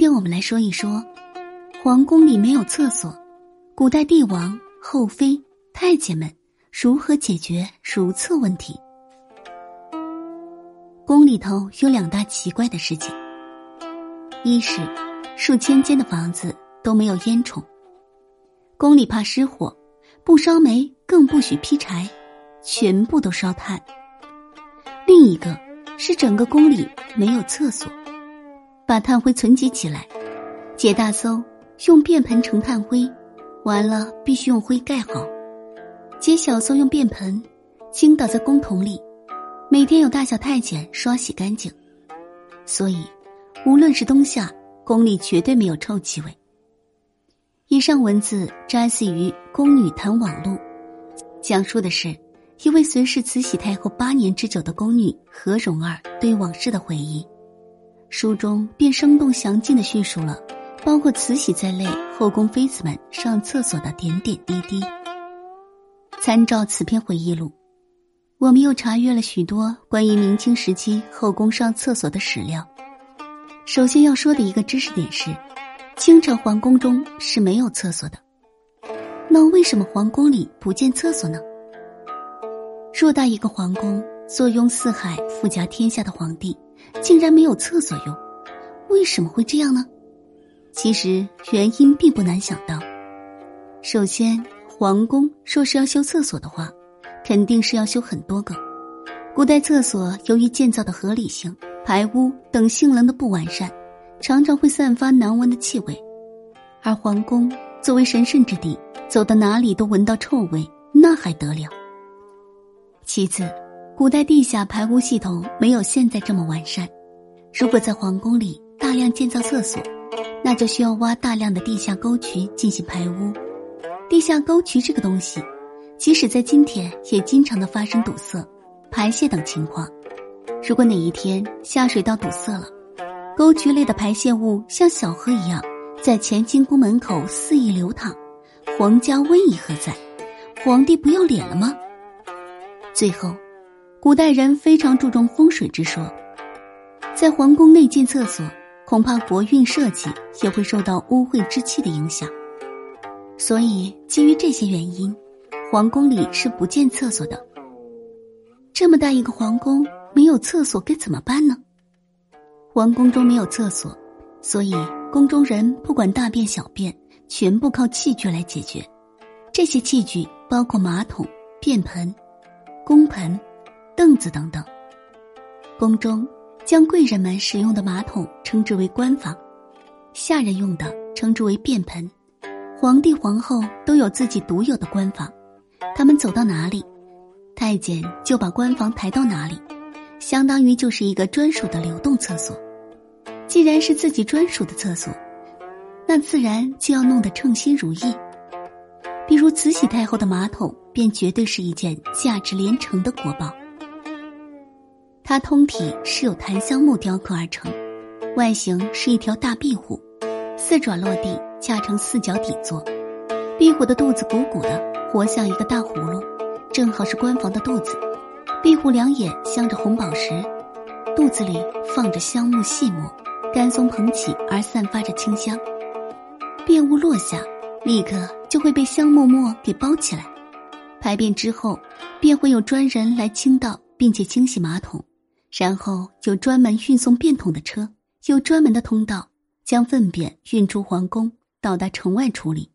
今天我们来说一说，皇宫里没有厕所，古代帝王、后妃、太监们如何解决如厕问题？宫里头有两大奇怪的事情：一是数千间的房子都没有烟囱，宫里怕失火，不烧煤更不许劈柴，全部都烧炭；另一个是整个宫里没有厕所。把炭灰存积起来，解大搜用便盆盛炭灰，完了必须用灰盖好；解小搜用便盆倾倒在公桶里，每天有大小太监刷洗干净。所以，无论是冬夏，宫里绝对没有臭气味。以上文字摘自于《宫女谈网录》，讲述的是一位随侍慈禧太后八年之久的宫女何蓉儿对往事的回忆。书中便生动详尽的叙述了，包括慈禧在内后宫妃子们上厕所的点点滴滴。参照此篇回忆录，我们又查阅了许多关于明清时期后宫上厕所的史料。首先要说的一个知识点是，清朝皇宫中是没有厕所的。那为什么皇宫里不建厕所呢？偌大一个皇宫，坐拥四海、富甲天下的皇帝。竟然没有厕所用，为什么会这样呢？其实原因并不难想到。首先，皇宫若是要修厕所的话，肯定是要修很多个。古代厕所由于建造的合理性、排污等性能的不完善，常常会散发难闻的气味。而皇宫作为神圣之地，走到哪里都闻到臭味，那还得了？其次。古代地下排污系统没有现在这么完善，如果在皇宫里大量建造厕所，那就需要挖大量的地下沟渠进行排污。地下沟渠这个东西，即使在今天也经常的发生堵塞、排泄等情况。如果哪一天下水道堵塞了，沟渠内的排泄物像小河一样在乾清宫门口肆意流淌，皇家威仪何在？皇帝不要脸了吗？最后。古代人非常注重风水之说，在皇宫内建厕所，恐怕国运社稷也会受到污秽之气的影响。所以，基于这些原因，皇宫里是不建厕所的。这么大一个皇宫，没有厕所该怎么办呢？皇宫中没有厕所，所以宫中人不管大便小便，全部靠器具来解决。这些器具包括马桶、便盆、宫盆。凳子等等，宫中将贵人们使用的马桶称之为官房，下人用的称之为便盆，皇帝皇后都有自己独有的官房，他们走到哪里，太监就把官房抬到哪里，相当于就是一个专属的流动厕所。既然是自己专属的厕所，那自然就要弄得称心如意。比如慈禧太后的马桶，便绝对是一件价值连城的国宝。它通体是由檀香木雕刻而成，外形是一条大壁虎，四爪落地，架成四角底座。壁虎的肚子鼓鼓的，活像一个大葫芦，正好是官房的肚子。壁虎两眼镶着红宝石，肚子里放着香木细末，干松蓬起而散发着清香。便物落下，立刻就会被香木末给包起来。排便之后，便会有专人来清道，并且清洗马桶。然后有专门运送便桶的车，有专门的通道，将粪便运出皇宫，到达城外处理。